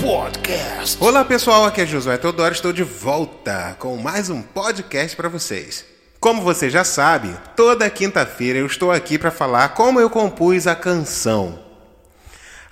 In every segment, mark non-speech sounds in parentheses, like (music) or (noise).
Podcast. Olá pessoal, aqui é Josué Teodoro, estou de volta com mais um podcast para vocês. Como você já sabe, toda quinta-feira eu estou aqui para falar como eu compus a canção.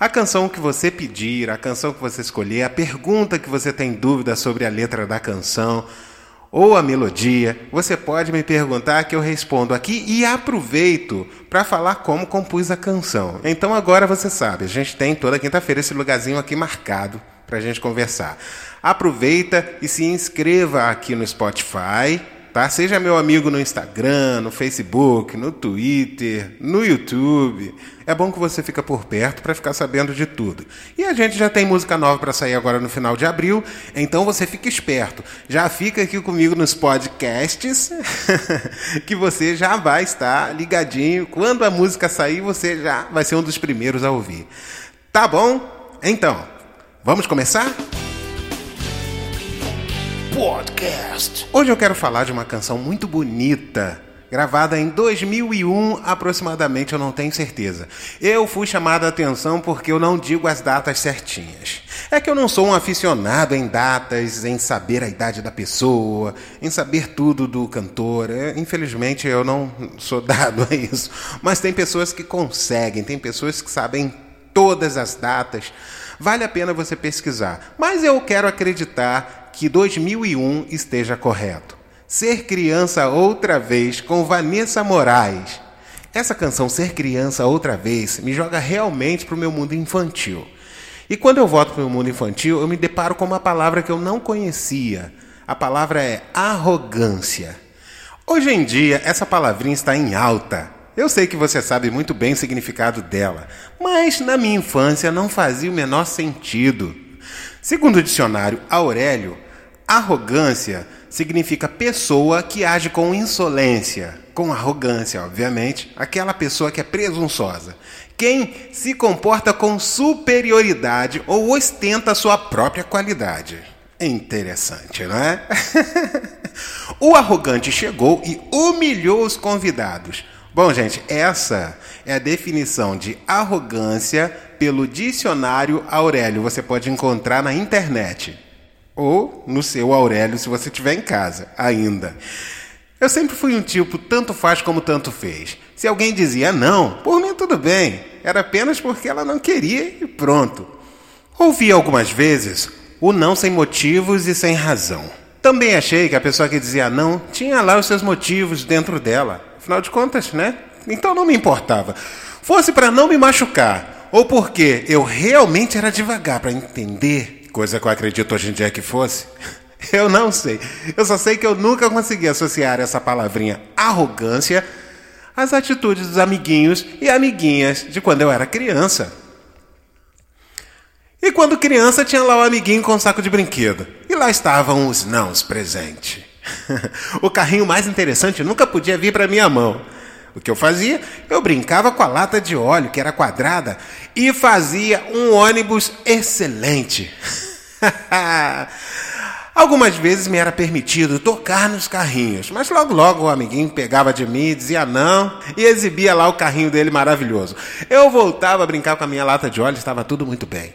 A canção que você pedir, a canção que você escolher, a pergunta que você tem dúvida sobre a letra da canção ou a melodia, você pode me perguntar que eu respondo aqui e aproveito para falar como compus a canção. Então agora você sabe, a gente tem toda quinta-feira esse lugarzinho aqui marcado para a gente conversar. Aproveita e se inscreva aqui no Spotify tá? Seja meu amigo no Instagram, no Facebook, no Twitter, no YouTube. É bom que você fica por perto para ficar sabendo de tudo. E a gente já tem música nova para sair agora no final de abril, então você fica esperto. Já fica aqui comigo nos podcasts, (laughs) que você já vai estar ligadinho. Quando a música sair, você já vai ser um dos primeiros a ouvir. Tá bom? Então, vamos começar? Podcast. Hoje eu quero falar de uma canção muito bonita, gravada em 2001 aproximadamente, eu não tenho certeza. Eu fui chamado a atenção porque eu não digo as datas certinhas. É que eu não sou um aficionado em datas, em saber a idade da pessoa, em saber tudo do cantor. É, infelizmente eu não sou (laughs) dado a isso. Mas tem pessoas que conseguem, tem pessoas que sabem todas as datas. Vale a pena você pesquisar. Mas eu quero acreditar que 2001 esteja correto. Ser Criança Outra Vez com Vanessa Moraes. Essa canção Ser Criança Outra Vez me joga realmente para o meu mundo infantil. E quando eu volto para o mundo infantil, eu me deparo com uma palavra que eu não conhecia. A palavra é arrogância. Hoje em dia, essa palavrinha está em alta. Eu sei que você sabe muito bem o significado dela, mas na minha infância não fazia o menor sentido. Segundo o dicionário Aurélio, Arrogância significa pessoa que age com insolência, com arrogância, obviamente, aquela pessoa que é presunçosa. Quem se comporta com superioridade ou ostenta sua própria qualidade. Interessante, não é? (laughs) o arrogante chegou e humilhou os convidados. Bom, gente, essa é a definição de arrogância pelo dicionário Aurélio. Você pode encontrar na internet ou no seu Aurélio, se você estiver em casa ainda. Eu sempre fui um tipo tanto faz como tanto fez. Se alguém dizia não, por mim tudo bem, era apenas porque ela não queria e pronto. Ouvi algumas vezes o não sem motivos e sem razão. Também achei que a pessoa que dizia não tinha lá os seus motivos dentro dela. Afinal de contas, né? Então não me importava. Fosse para não me machucar, ou porque eu realmente era devagar para entender coisa que eu acredito hoje em dia que fosse. (laughs) Eu não sei. Eu só sei que eu nunca consegui associar essa palavrinha arrogância às atitudes dos amiguinhos e amiguinhas de quando eu era criança. E quando criança tinha lá o amiguinho com um saco de brinquedo. E lá estavam os nãos presentes. (laughs) o carrinho mais interessante nunca podia vir para minha mão. O que eu fazia? Eu brincava com a lata de óleo, que era quadrada, e fazia um ônibus excelente. (laughs) (laughs) Algumas vezes me era permitido tocar nos carrinhos, mas logo logo o amiguinho pegava de mim dizia não e exibia lá o carrinho dele maravilhoso. Eu voltava a brincar com a minha lata de óleo, estava tudo muito bem.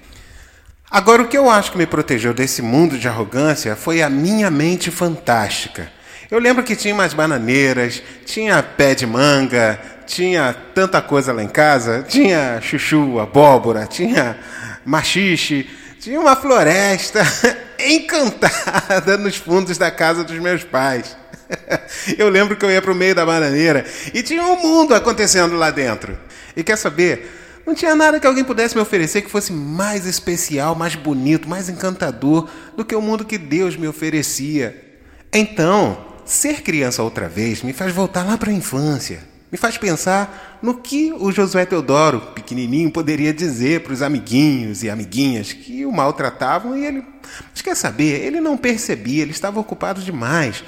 Agora, o que eu acho que me protegeu desse mundo de arrogância foi a minha mente fantástica. Eu lembro que tinha umas bananeiras, tinha pé de manga, tinha tanta coisa lá em casa, tinha chuchu, abóbora, tinha machixe, tinha uma floresta (laughs) encantada nos fundos da casa dos meus pais. (laughs) Eu lembro que eu ia para o meio da bananeira e tinha um mundo acontecendo lá dentro. E quer saber? Não tinha nada que alguém pudesse me oferecer que fosse mais especial, mais bonito, mais encantador do que o mundo que Deus me oferecia. Então, ser criança outra vez me faz voltar lá para a infância me faz pensar no que o Josué Teodoro, pequenininho, poderia dizer para os amiguinhos e amiguinhas que o maltratavam e ele. Mas quer saber? Ele não percebia, ele estava ocupado demais,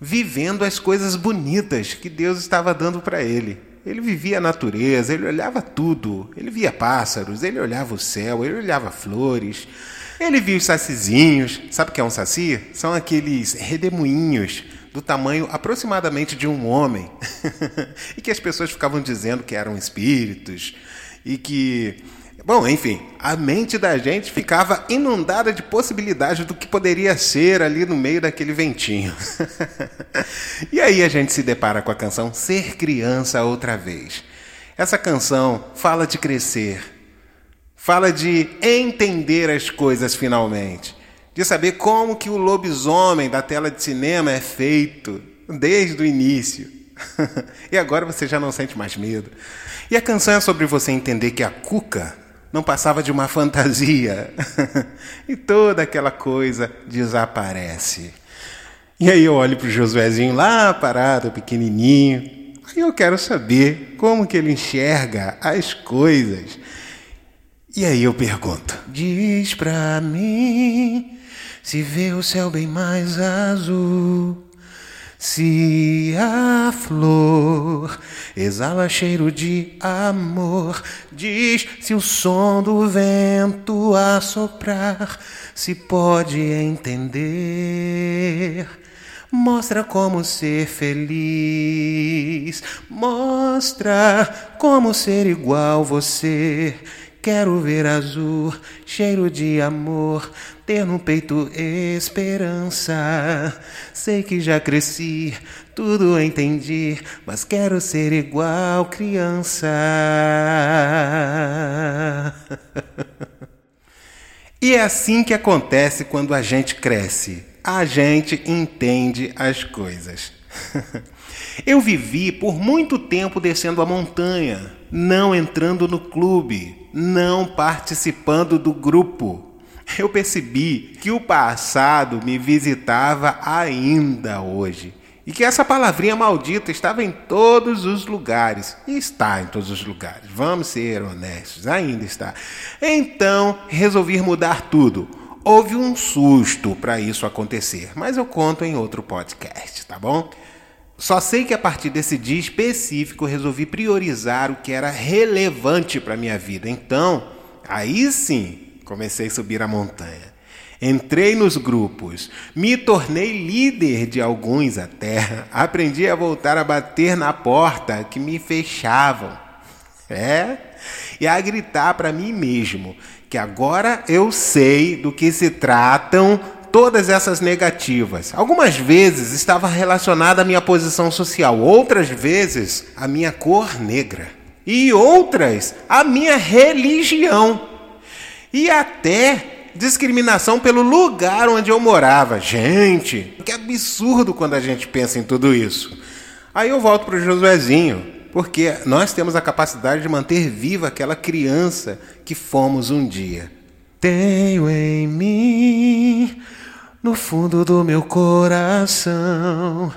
vivendo as coisas bonitas que Deus estava dando para ele. Ele vivia a natureza, ele olhava tudo. Ele via pássaros, ele olhava o céu, ele olhava flores. Ele via os sacizinhos. Sabe o que é um saci? São aqueles redemoinhos do tamanho aproximadamente de um homem, (laughs) e que as pessoas ficavam dizendo que eram espíritos, e que Bom, enfim, a mente da gente ficava inundada de possibilidades do que poderia ser ali no meio daquele ventinho. (laughs) e aí a gente se depara com a canção Ser Criança Outra Vez. Essa canção fala de crescer, fala de entender as coisas finalmente, de saber como que o lobisomem da tela de cinema é feito desde o início. (laughs) e agora você já não sente mais medo. E a canção é sobre você entender que a cuca não passava de uma (laughs) fantasia. e toda aquela coisa desaparece. E aí eu olho para o Josuézinho lá parado, pequenininho. Aí eu quero saber como que ele enxerga as coisas. E aí eu pergunto: Diz pra mim se vê o céu bem mais azul. Se a flor exala cheiro de amor, diz se o som do vento a soprar se pode entender. Mostra como ser feliz, mostra como ser igual você. Quero ver azul, cheiro de amor, ter no peito esperança. Sei que já cresci, tudo entendi, mas quero ser igual criança. (laughs) e é assim que acontece quando a gente cresce. A gente entende as coisas. (laughs) Eu vivi por muito tempo descendo a montanha, não entrando no clube, não participando do grupo eu percebi que o passado me visitava ainda hoje. E que essa palavrinha maldita estava em todos os lugares. E está em todos os lugares. Vamos ser honestos, ainda está. Então, resolvi mudar tudo. Houve um susto para isso acontecer, mas eu conto em outro podcast, tá bom? Só sei que a partir desse dia específico resolvi priorizar o que era relevante para minha vida. Então, aí sim, Comecei a subir a montanha. Entrei nos grupos, me tornei líder de alguns até. Aprendi a voltar a bater na porta que me fechavam. É? E a gritar para mim mesmo que agora eu sei do que se tratam todas essas negativas. Algumas vezes estava relacionada à minha posição social, outras vezes à minha cor negra e outras à minha religião e até discriminação pelo lugar onde eu morava. Gente, que absurdo quando a gente pensa em tudo isso. Aí eu volto para o Josuezinho, porque nós temos a capacidade de manter viva aquela criança que fomos um dia. Tenho em mim, no fundo do meu coração,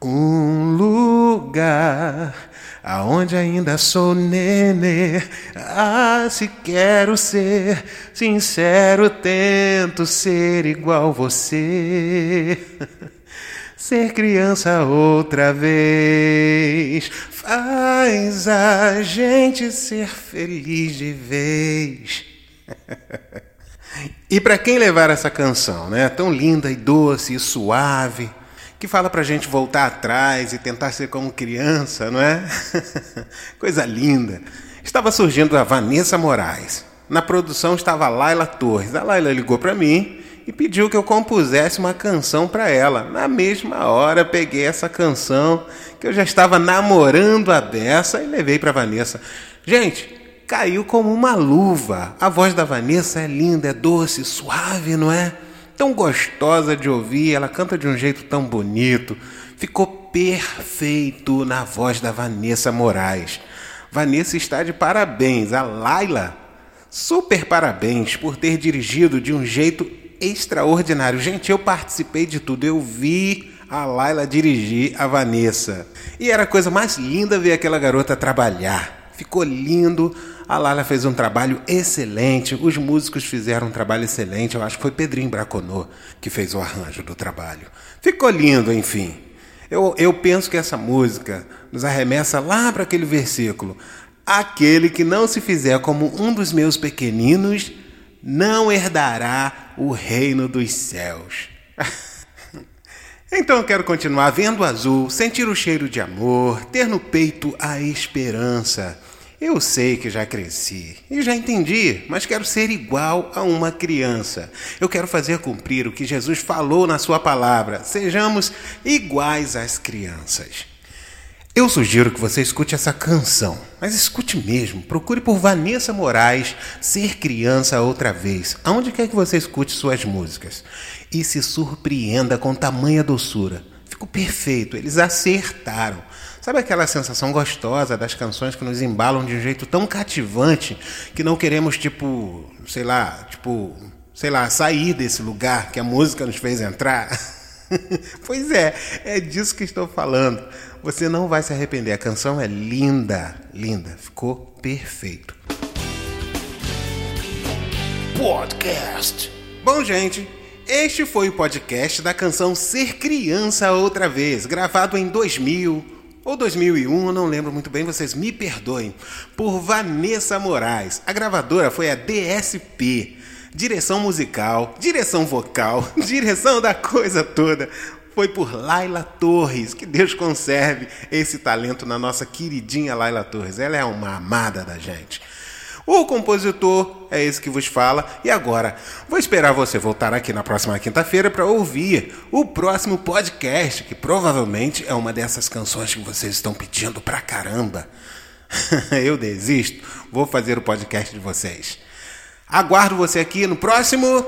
um lugar aonde ainda sou nenê. Ah, se quero ser sincero, tento ser igual você. (laughs) Ser criança outra vez faz a gente ser feliz de vez. (laughs) e para quem levar essa canção, né? Tão linda e doce e suave que fala para a gente voltar atrás e tentar ser como criança, não é? (laughs) Coisa linda. Estava surgindo a Vanessa Moraes. Na produção estava a Laila Torres. A Laila ligou para mim e pediu que eu compusesse uma canção para ela. Na mesma hora peguei essa canção que eu já estava namorando a beça e levei para Vanessa. Gente, caiu como uma luva. A voz da Vanessa é linda, é doce, suave, não é? tão gostosa de ouvir, ela canta de um jeito tão bonito. Ficou perfeito na voz da Vanessa Moraes. Vanessa está de parabéns. A Laila, super parabéns por ter dirigido de um jeito extraordinário. Gente, eu participei de tudo. Eu vi a Laila dirigir a Vanessa. E era a coisa mais linda ver aquela garota trabalhar. Ficou lindo a Lala fez um trabalho excelente, os músicos fizeram um trabalho excelente. Eu acho que foi Pedrinho Braconô que fez o arranjo do trabalho. Ficou lindo, enfim. Eu, eu penso que essa música nos arremessa lá para aquele versículo: Aquele que não se fizer como um dos meus pequeninos, não herdará o reino dos céus. (laughs) Então eu quero continuar vendo o azul, sentir o cheiro de amor, ter no peito a esperança Eu sei que já cresci e já entendi, mas quero ser igual a uma criança. Eu quero fazer cumprir o que Jesus falou na Sua palavra. Sejamos iguais às crianças. Eu sugiro que você escute essa canção, mas escute mesmo. Procure por Vanessa Moraes, Ser Criança Outra Vez, aonde quer que você escute suas músicas. E se surpreenda com tamanha doçura. Ficou perfeito, eles acertaram. Sabe aquela sensação gostosa das canções que nos embalam de um jeito tão cativante que não queremos, tipo, sei lá, tipo, sei lá, sair desse lugar que a música nos fez entrar? (laughs) pois é, é disso que estou falando. Você não vai se arrepender. A canção é linda, linda. Ficou perfeito. Podcast. Bom, gente, este foi o podcast da canção Ser Criança Outra Vez, gravado em 2000 ou 2001, eu não lembro muito bem, vocês me perdoem, por Vanessa Moraes. A gravadora foi a DSP. Direção musical, direção vocal, (laughs) direção da coisa toda foi por Laila Torres. Que Deus conserve esse talento na nossa queridinha Laila Torres. Ela é uma amada da gente. O compositor é esse que vos fala. E agora, vou esperar você voltar aqui na próxima quinta-feira para ouvir o próximo podcast, que provavelmente é uma dessas canções que vocês estão pedindo pra caramba. (laughs) Eu desisto, vou fazer o podcast de vocês. Aguardo você aqui no próximo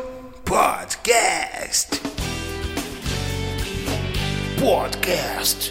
podcast. Podcast.